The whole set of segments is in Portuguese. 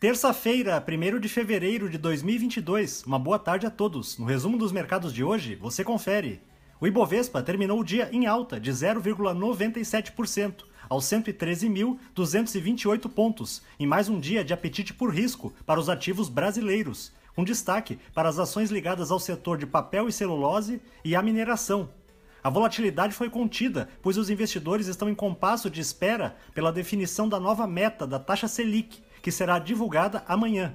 Terça-feira, 1 de fevereiro de 2022. Uma boa tarde a todos. No resumo dos mercados de hoje, você confere. O Ibovespa terminou o dia em alta de 0,97%, aos 113.228 pontos, em mais um dia de apetite por risco para os ativos brasileiros, com destaque para as ações ligadas ao setor de papel e celulose e à mineração. A volatilidade foi contida, pois os investidores estão em compasso de espera pela definição da nova meta da taxa Selic, que será divulgada amanhã.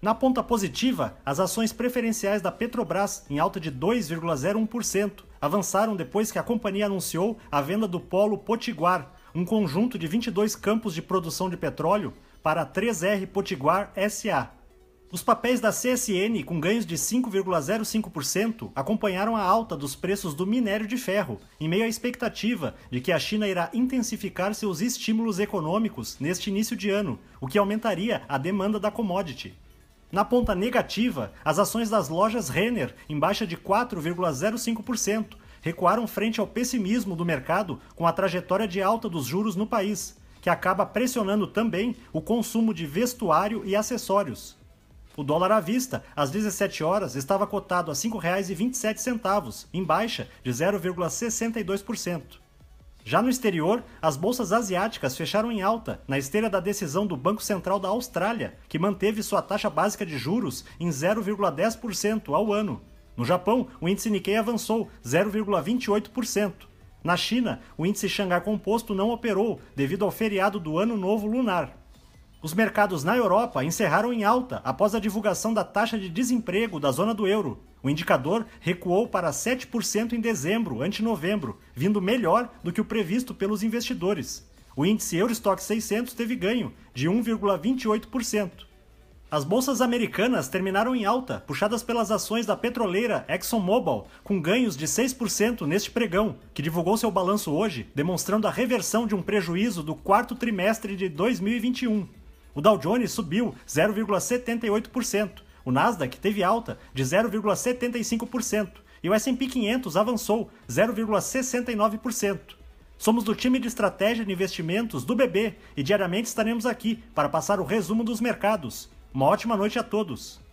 Na ponta positiva, as ações preferenciais da Petrobras, em alta de 2,01%, avançaram depois que a companhia anunciou a venda do Polo Potiguar, um conjunto de 22 campos de produção de petróleo, para a 3R Potiguar SA. Os papéis da CSN, com ganhos de 5,05%, acompanharam a alta dos preços do minério de ferro, em meio à expectativa de que a China irá intensificar seus estímulos econômicos neste início de ano, o que aumentaria a demanda da commodity. Na ponta negativa, as ações das lojas Renner, em baixa de 4,05%, recuaram frente ao pessimismo do mercado com a trajetória de alta dos juros no país, que acaba pressionando também o consumo de vestuário e acessórios. O dólar à vista, às 17 horas, estava cotado a R$ 5,27, em baixa de 0,62%. Já no exterior, as bolsas asiáticas fecharam em alta, na esteira da decisão do Banco Central da Austrália, que manteve sua taxa básica de juros em 0,10% ao ano. No Japão, o índice Nikkei avançou 0,28%. Na China, o índice Xangai Composto não operou devido ao feriado do Ano Novo Lunar. Os mercados na Europa encerraram em alta após a divulgação da taxa de desemprego da zona do euro. O indicador recuou para 7% em dezembro, ante novembro, vindo melhor do que o previsto pelos investidores. O índice Eurostock 600 teve ganho de 1,28%. As bolsas americanas terminaram em alta, puxadas pelas ações da petroleira ExxonMobil, com ganhos de 6% neste pregão, que divulgou seu balanço hoje, demonstrando a reversão de um prejuízo do quarto trimestre de 2021. O Dow Jones subiu 0,78%, o Nasdaq teve alta de 0,75% e o S&P 500 avançou 0,69%. Somos do time de estratégia de investimentos do BB e diariamente estaremos aqui para passar o resumo dos mercados. Uma ótima noite a todos.